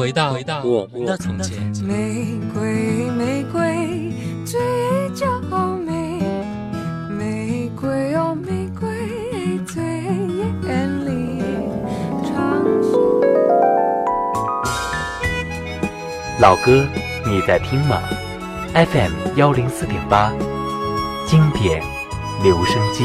回到回到我们的从前。玫瑰，玫瑰，最娇美。玫瑰哦，玫瑰，最艳丽。老歌，你在听吗？FM 幺零四点八，经典留声机。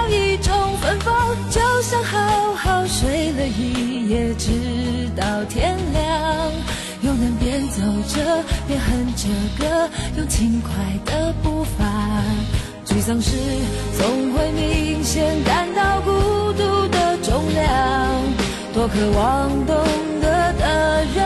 一种芬芳，就像好好睡了一夜，直到天亮。又能边走着边哼着歌，用轻快的步伐。沮丧时总会明显感到孤独的重量。多渴望懂得的人，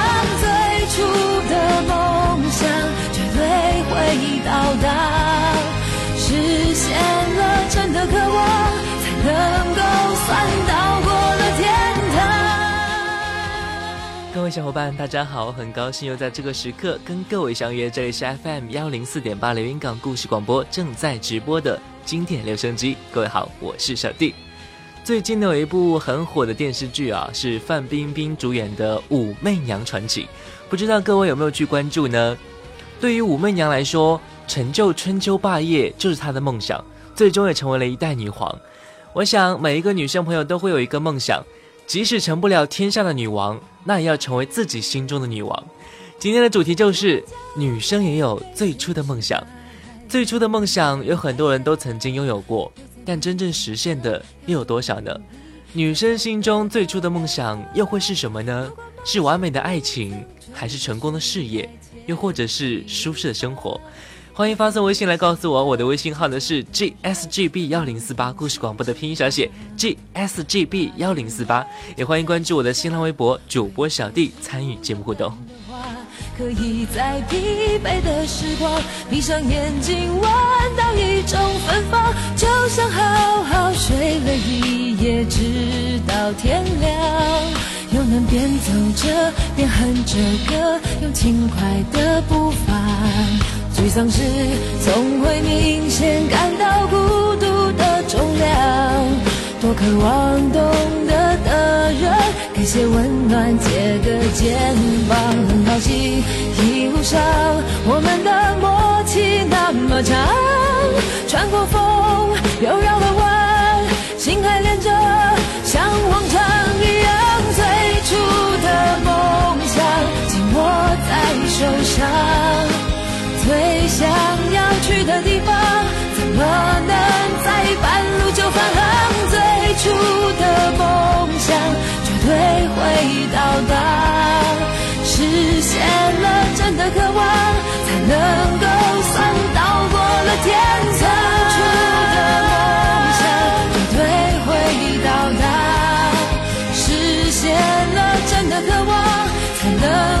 对会到达，实现了真的渴望，才能够算到过了天堂。各位小伙伴，大家好，很高兴又在这个时刻跟各位相约，这里是 FM 幺零四点八连云港故事广播正在直播的经典留声机。各位好，我是小弟。最近呢有一部很火的电视剧啊，是范冰冰主演的《武媚娘传奇》。不知道各位有没有去关注呢？对于武媚娘来说，成就春秋霸业就是她的梦想，最终也成为了一代女皇。我想每一个女生朋友都会有一个梦想，即使成不了天下的女王，那也要成为自己心中的女王。今天的主题就是女生也有最初的梦想。最初的梦想有很多人都曾经拥有过，但真正实现的又有多少呢？女生心中最初的梦想又会是什么呢？是完美的爱情？还是成功的事业，又或者是舒适的生活，欢迎发送微信来告诉我。我的微信号呢是 g s g b 幺零四八，故事广播的拼音小写 g s g b 幺零四八。也欢迎关注我的新浪微博主播小弟，参与节目互动。可以在疲惫的时光，闭上眼睛闻到一种芬芳，就像好好睡了一夜，直到天亮。又能边走着边哼着歌，用轻快的步伐。沮丧时总会明显感到孤独的重量。多渴望懂得的人，给些温暖，借个肩膀。会到达实现了真的渴望才能够算到过了天堂最初的梦想绝对会到达实现了真的渴望才能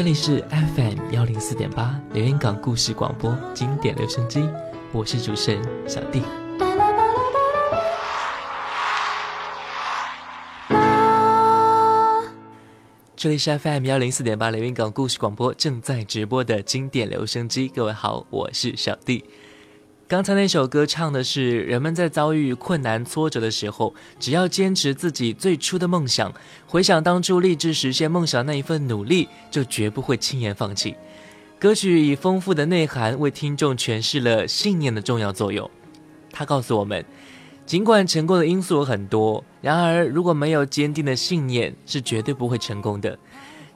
这里是 FM 幺零四点八连云港故事广播经典留声机，我是主持人小弟。这里是 FM 幺零四点八连云港故事广播正在直播的经典留声机，各位好，我是小弟。刚才那首歌唱的是人们在遭遇困难挫折的时候，只要坚持自己最初的梦想，回想当初立志实现梦想那一份努力，就绝不会轻言放弃。歌曲以丰富的内涵为听众诠释了信念的重要作用。它告诉我们，尽管成功的因素有很多，然而如果没有坚定的信念，是绝对不会成功的。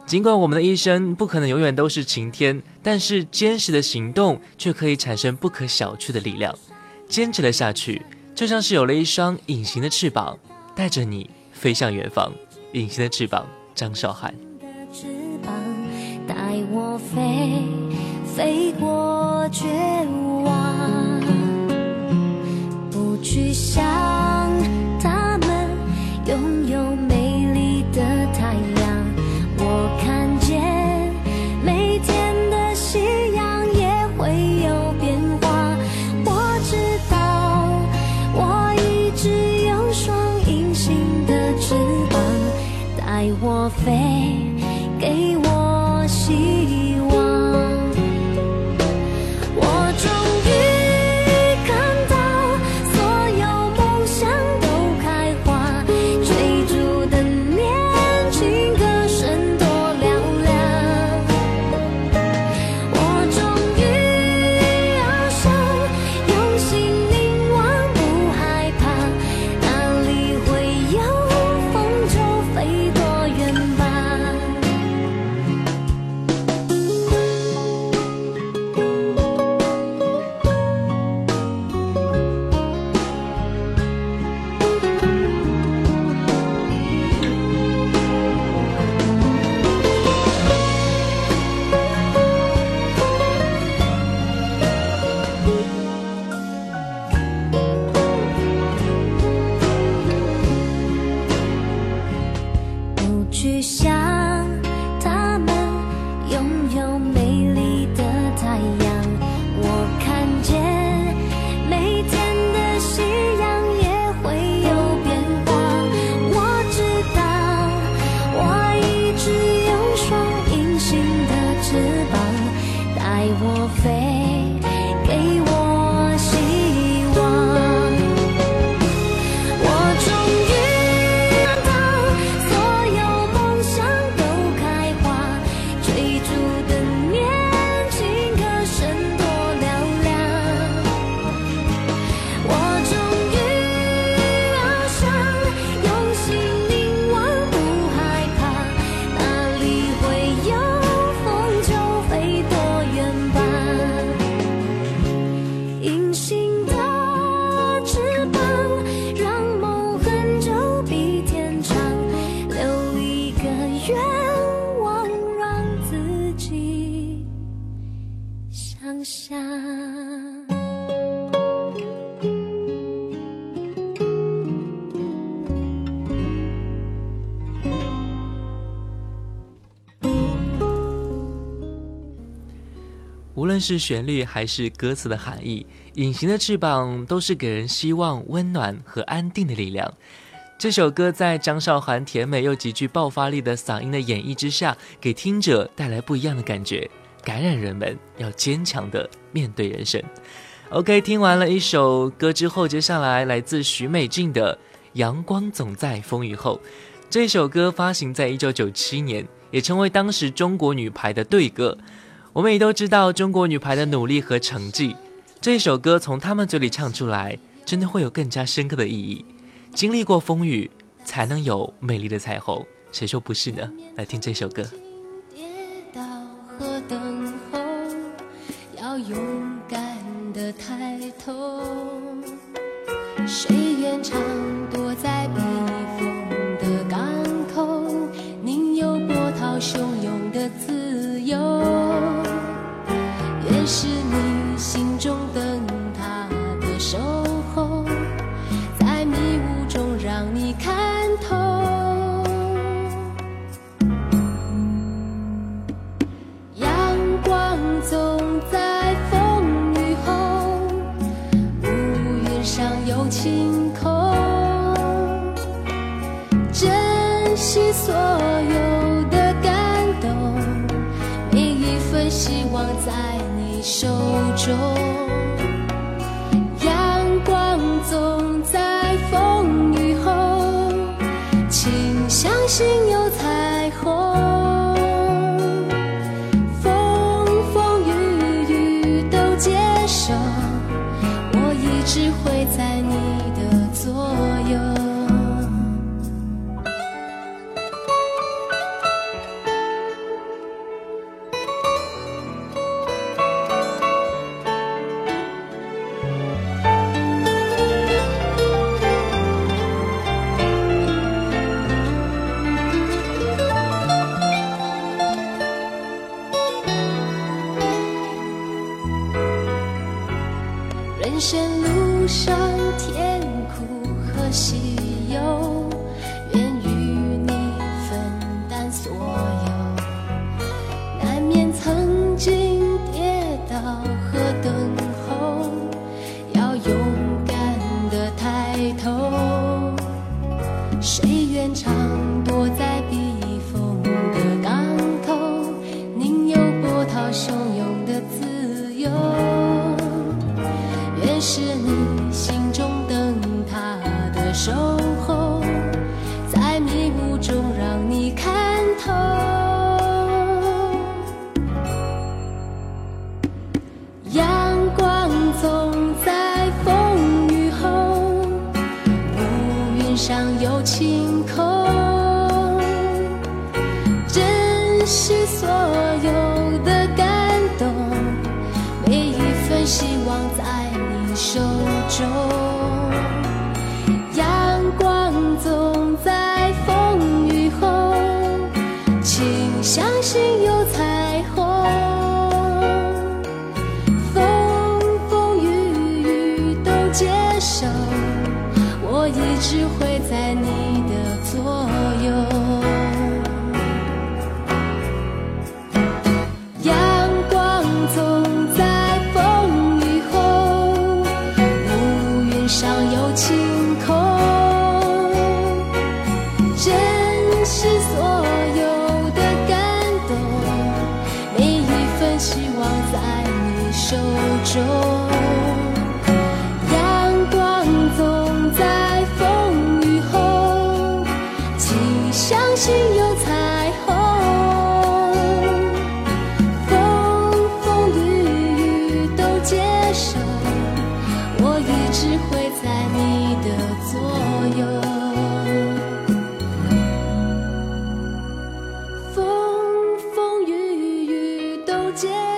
尽管我们的一生不可能永远都是晴天，但是坚实的行动却可以产生不可小觑的力量。坚持了下去，就像是有了一双隐形的翅膀，带着你飞向远方。隐形的翅膀，张韶涵。带我飞，飞过绝望，不去想他们拥有无论是旋律还是歌词的含义，《隐形的翅膀》都是给人希望、温暖和安定的力量。这首歌在张韶涵甜美又极具爆发力的嗓音的演绎之下，给听者带来不一样的感觉，感染人们要坚强的面对人生。OK，听完了一首歌之后，接下来来自许美静的《阳光总在风雨后》。这首歌发行在一九九七年，也成为当时中国女排的队歌。我们也都知道中国女排的努力和成绩，这首歌从他们嘴里唱出来，真的会有更加深刻的意义。经历过风雨，才能有美丽的彩虹，谁说不是呢？来听这首歌。跌倒和等候，要勇敢的抬头。谁愿唱是你心中灯塔的守候，在迷雾中让你看透。阳光总在风雨后，乌云上有晴空。珍惜所有的感动，每一份希望在。手中，阳光总在风雨后，请相信有中人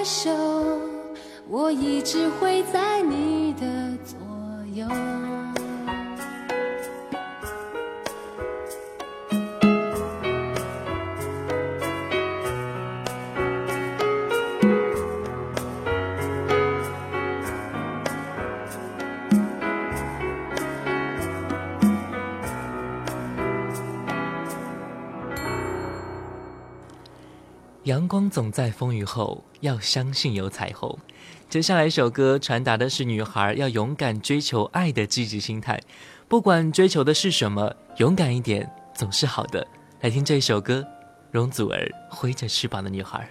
手，我一直会在你的左右。光总在风雨后，要相信有彩虹。接下来一首歌传达的是女孩要勇敢追求爱的积极心态，不管追求的是什么，勇敢一点总是好的。来听这一首歌，容祖儿《挥着翅膀的女孩》。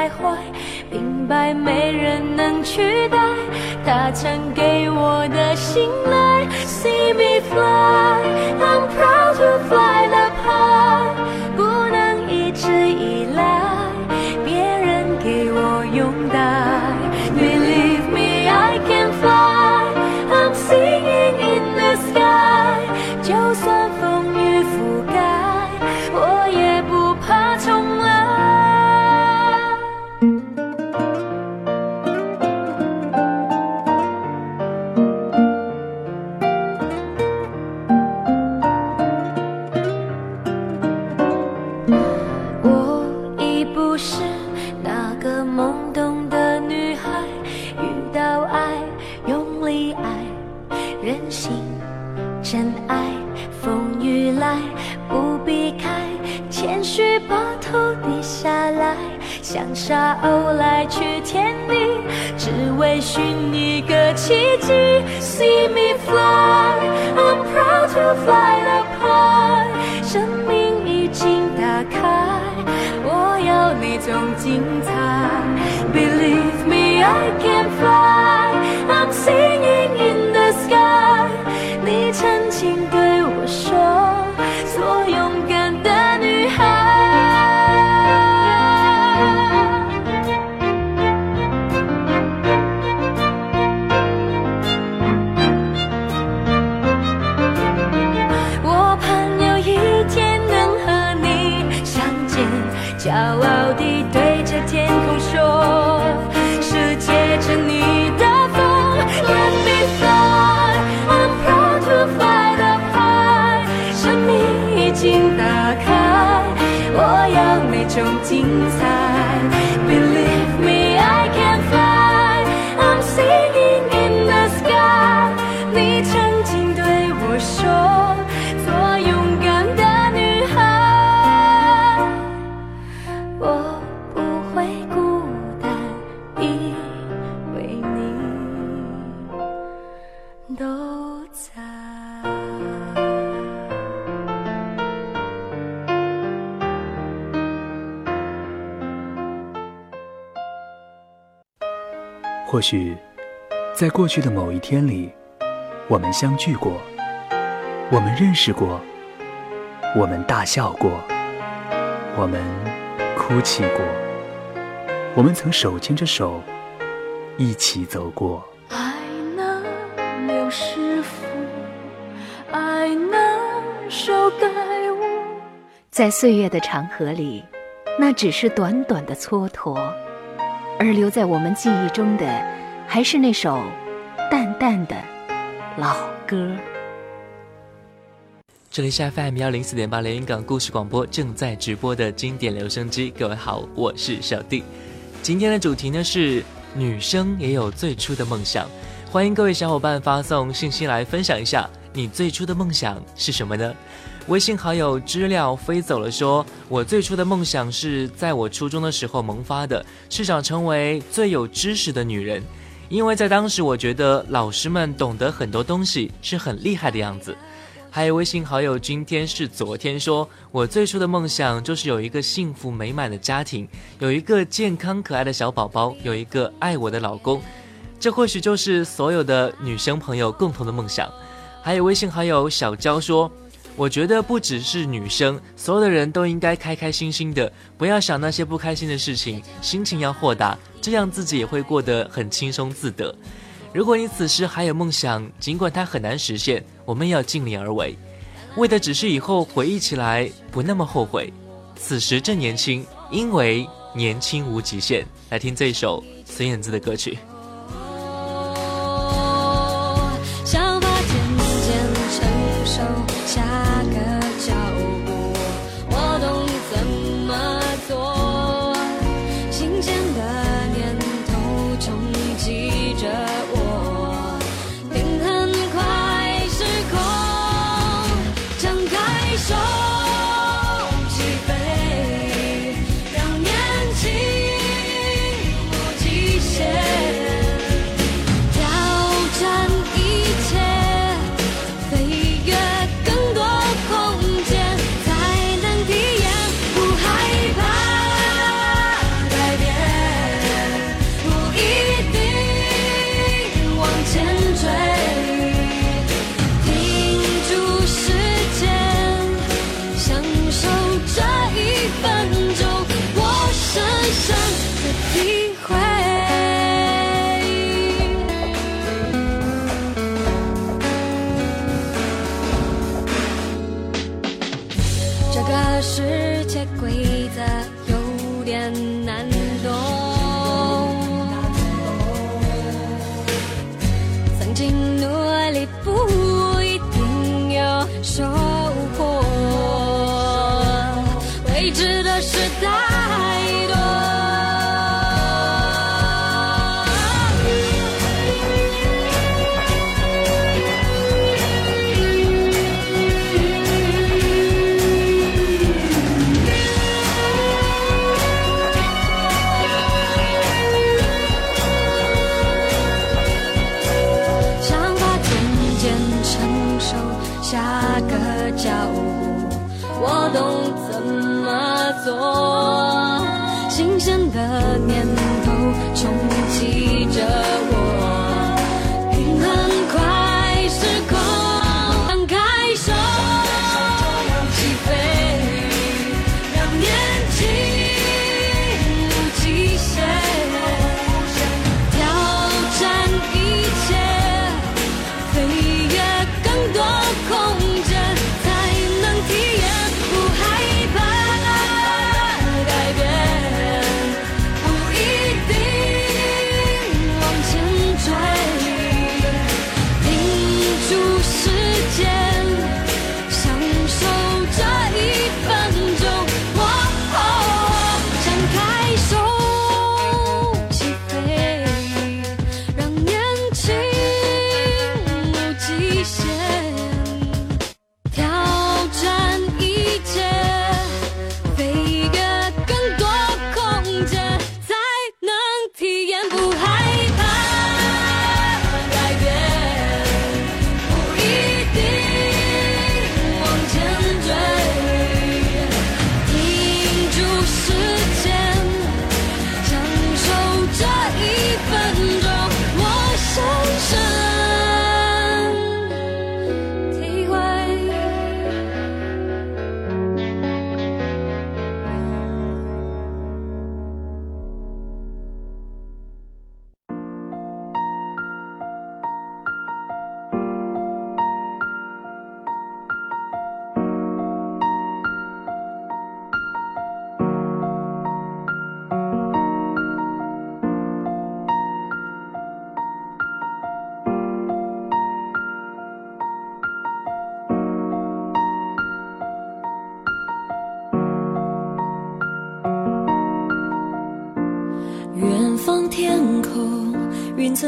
徘徊，明白没人能取代他曾给我的信赖。See me fly, I'm proud to fly 种精彩。在过去的某一天里，我们相聚过，我们认识过，我们大笑过，我们哭泣过，我们曾手牵着手一起走过。爱能留是福，爱能修改我。在岁月的长河里，那只是短短的蹉跎。而留在我们记忆中的，还是那首淡淡的老歌。这里是 FM 幺零四点八连云港故事广播正在直播的经典留声机。各位好，我是小弟。今天的主题呢是女生也有最初的梦想，欢迎各位小伙伴发送信息来分享一下你最初的梦想是什么呢？微信好友知了飞走了，说：“我最初的梦想是在我初中的时候萌发的，是想成为最有知识的女人，因为在当时我觉得老师们懂得很多东西，是很厉害的样子。”还有微信好友今天是昨天说：“我最初的梦想就是有一个幸福美满的家庭，有一个健康可爱的小宝宝，有一个爱我的老公，这或许就是所有的女生朋友共同的梦想。”还有微信好友小娇说。我觉得不只是女生，所有的人都应该开开心心的，不要想那些不开心的事情，心情要豁达，这样自己也会过得很轻松自得。如果你此时还有梦想，尽管它很难实现，我们要尽力而为，为的只是以后回忆起来不那么后悔。此时正年轻，因为年轻无极限。来听这一首孙燕姿的歌曲。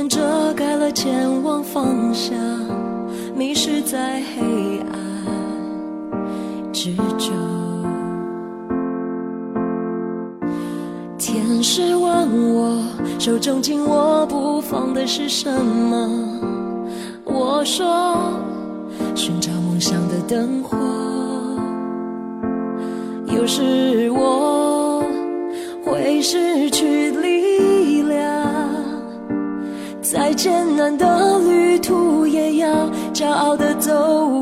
遮盖了前往方向迷失在黑暗之中。天使问我手中紧握不放的是什么？我说寻找梦想的灯火。有时我会失去艰难的旅途也要骄傲的走。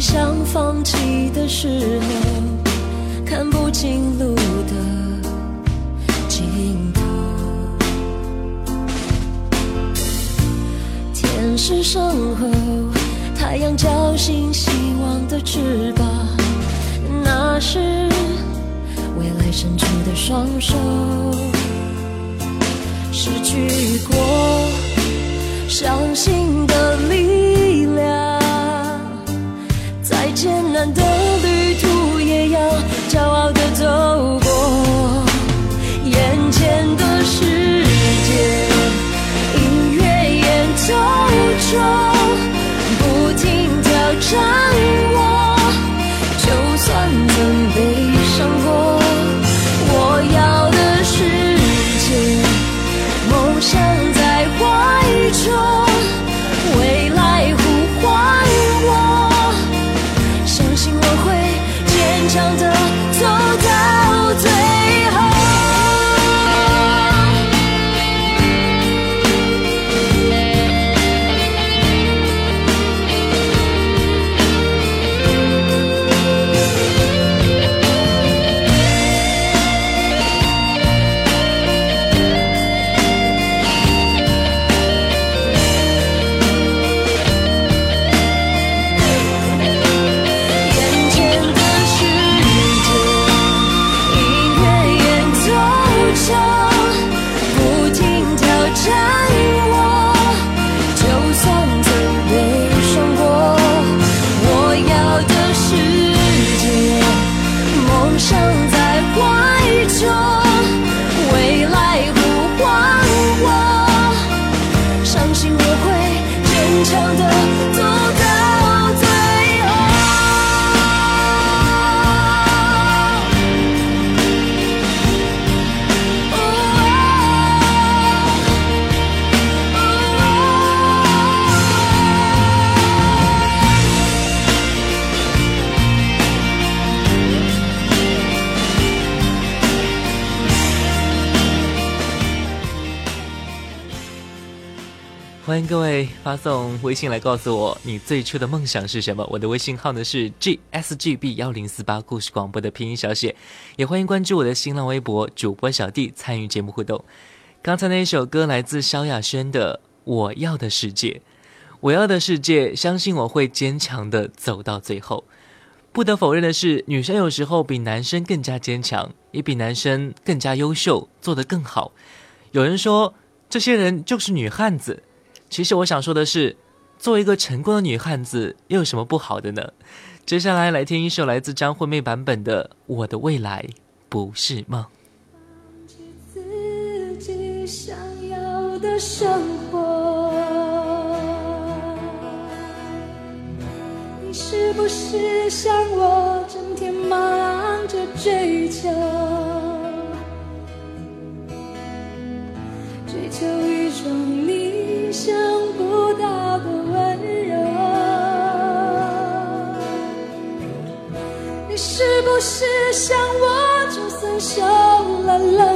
想放弃的时候，看不清路的尽头。天使身后，太阳叫醒希望的翅膀，那是未来伸出的双手。失去过，伤心的。微信来告诉我你最初的梦想是什么。我的微信号呢是 g s g b 幺零四八故事广播的拼音小写，也欢迎关注我的新浪微博主播小弟参与节目互动。刚才那一首歌来自萧亚轩的《我要的世界》，我要的世界，相信我会坚强的走到最后。不得否认的是，女生有时候比男生更加坚强，也比男生更加优秀，做得更好。有人说，这些人就是女汉子。其实我想说的是，作为一个成功的女汉子，又有什么不好的呢？接下来来听一首来自张惠妹版本的《我的未来不是梦》。想要的生活，你是不是像我，整天忙着追求，追求一种你。想不不是像我，就算受了冷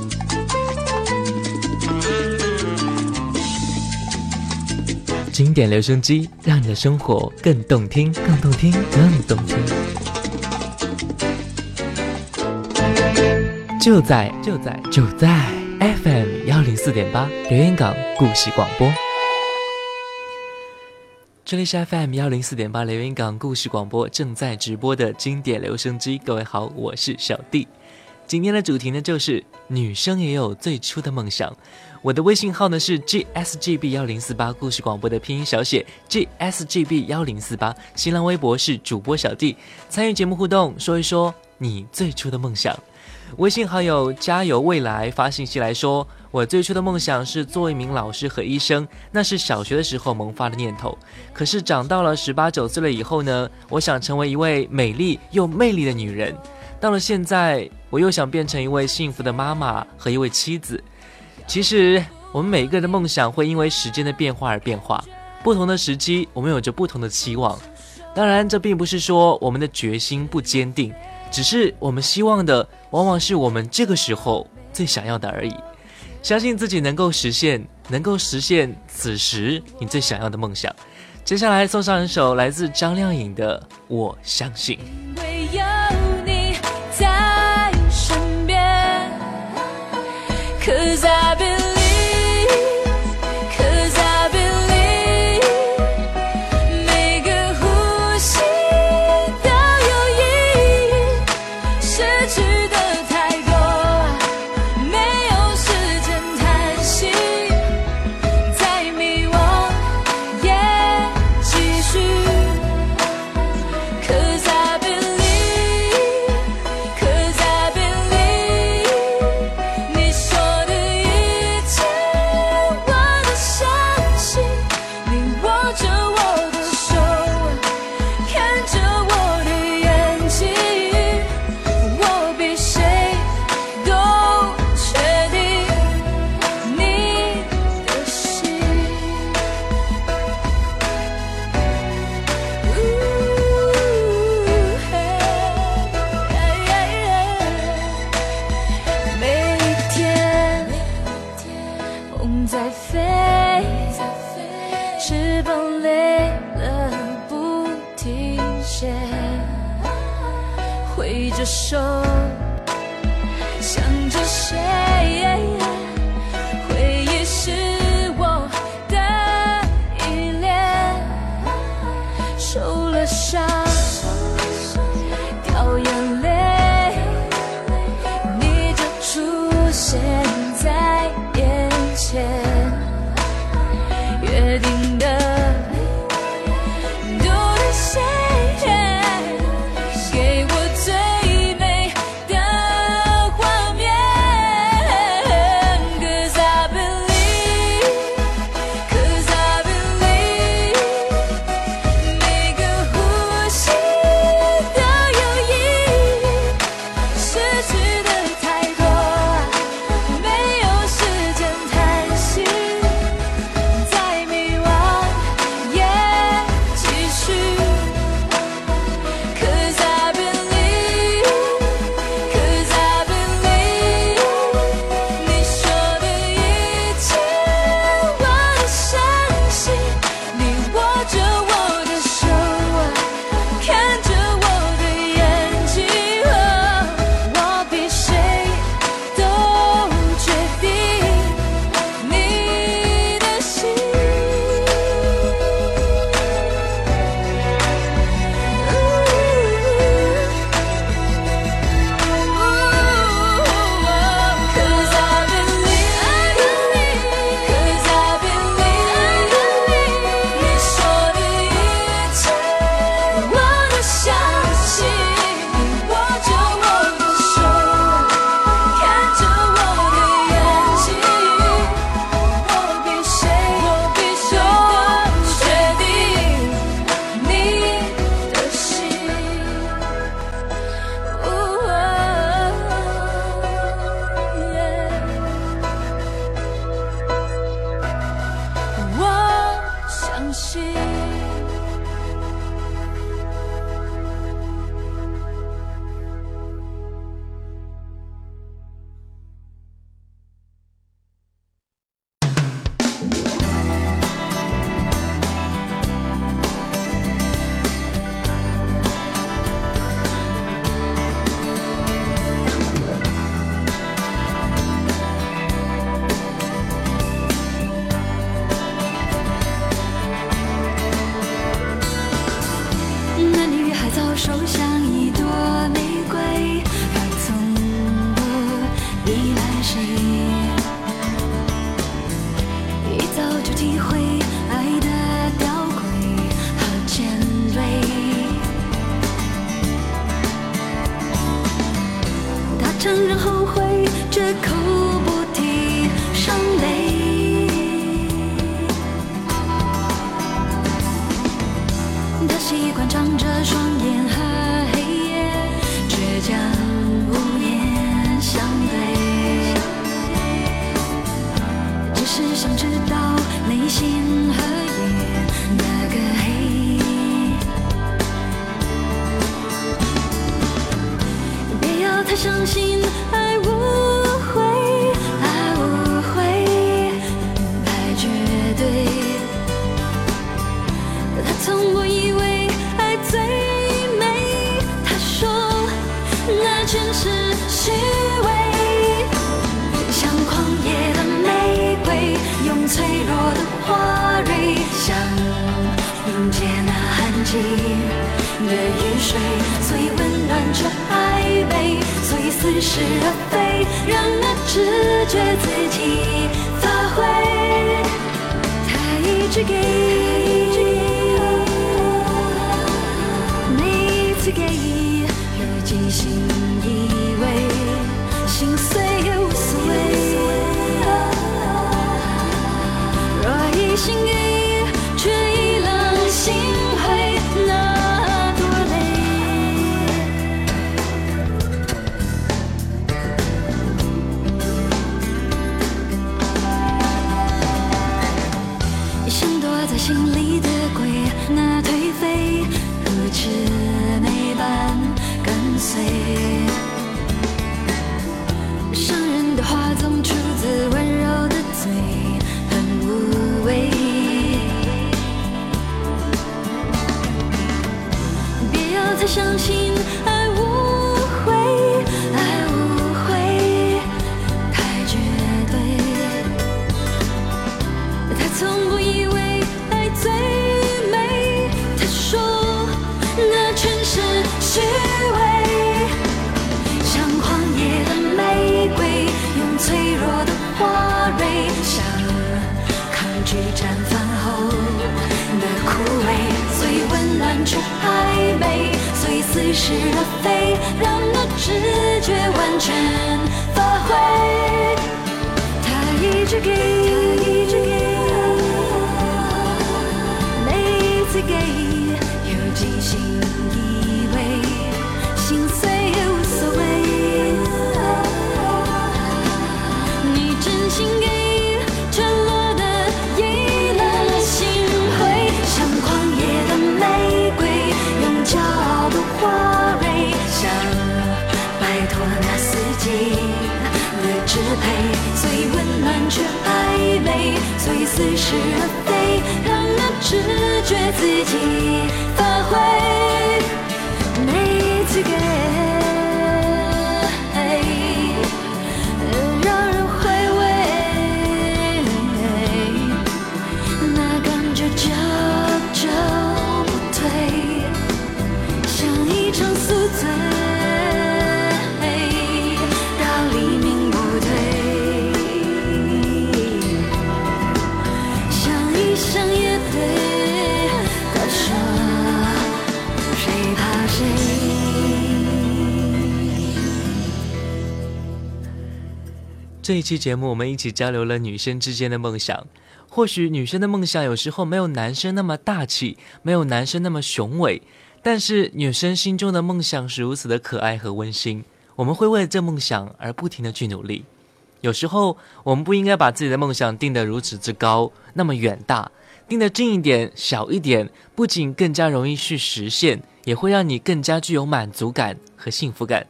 经典留声机，让你的生活更动听，更动听，更动听。就在就在就在 FM 幺零四点八留言港故事广播。这里是 FM 幺零四点八留言港故事广播正在直播的经典留声机。各位好，我是小弟。今天的主题呢，就是女生也有最初的梦想。我的微信号呢是 gsgb 幺零四八，故事广播的拼音小写 gsgb 幺零四八。新浪微博是主播小弟，参与节目互动，说一说你最初的梦想。微信好友加油未来发信息来说，我最初的梦想是做一名老师和医生，那是小学的时候萌发的念头。可是长到了十八九岁了以后呢，我想成为一位美丽又魅力的女人。到了现在，我又想变成一位幸福的妈妈和一位妻子。其实，我们每一个人的梦想会因为时间的变化而变化，不同的时期，我们有着不同的期望。当然，这并不是说我们的决心不坚定，只是我们希望的往往是我们这个时候最想要的而已。相信自己能够实现，能够实现此时你最想要的梦想。接下来送上一首来自张靓颖的《我相信》。Cause I've been 着手。配所以温暖却暧昧所以似是而非让那直觉自己发挥。没资格这一期节目，我们一起交流了女生之间的梦想。或许女生的梦想有时候没有男生那么大气，没有男生那么雄伟，但是女生心中的梦想是如此的可爱和温馨。我们会为了这梦想而不停的去努力。有时候，我们不应该把自己的梦想定得如此之高，那么远大。定得近一点、小一点，不仅更加容易去实现，也会让你更加具有满足感和幸福感。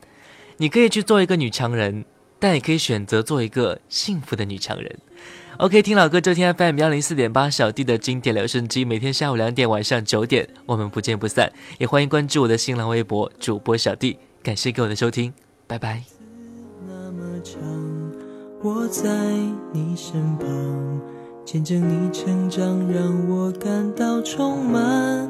你可以去做一个女强人，但也可以选择做一个幸福的女强人。OK，听老歌，这天 FM 幺零四点八，小弟的经典留声机，每天下午两点、晚上九点，我们不见不散。也欢迎关注我的新浪微博主播小弟，感谢各位的收听，拜拜。那么长，我在你身旁，见证你成长，让我感到充满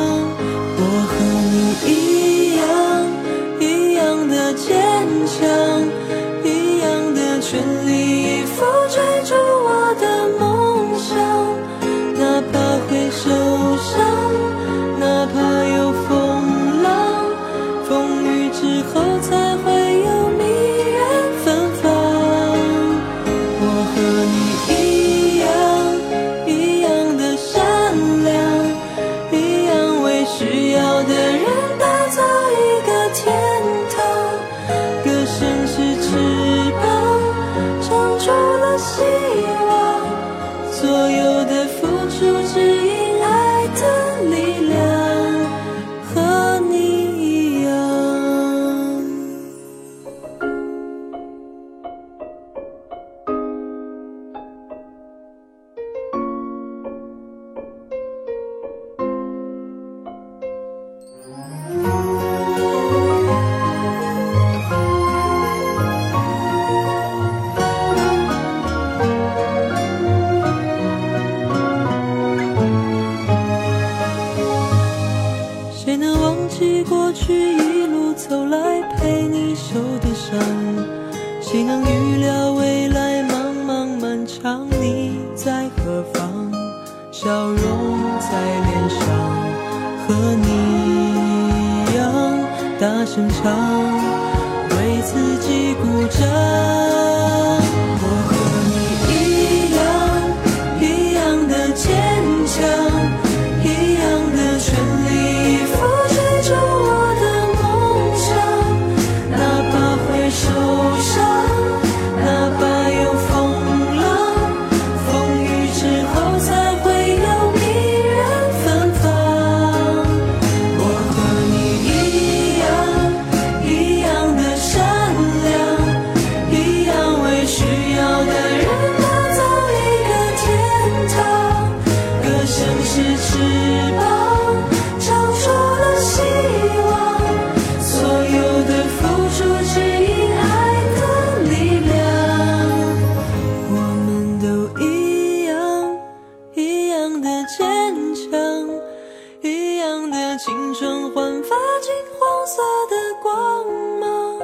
青春焕发金黄色的光芒。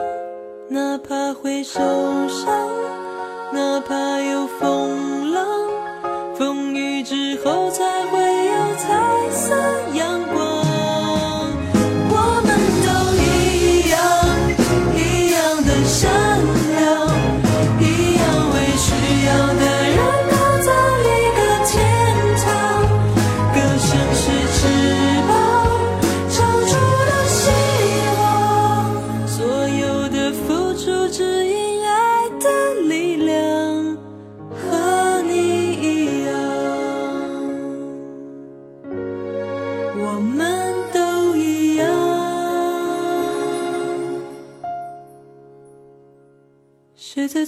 哪怕会受伤，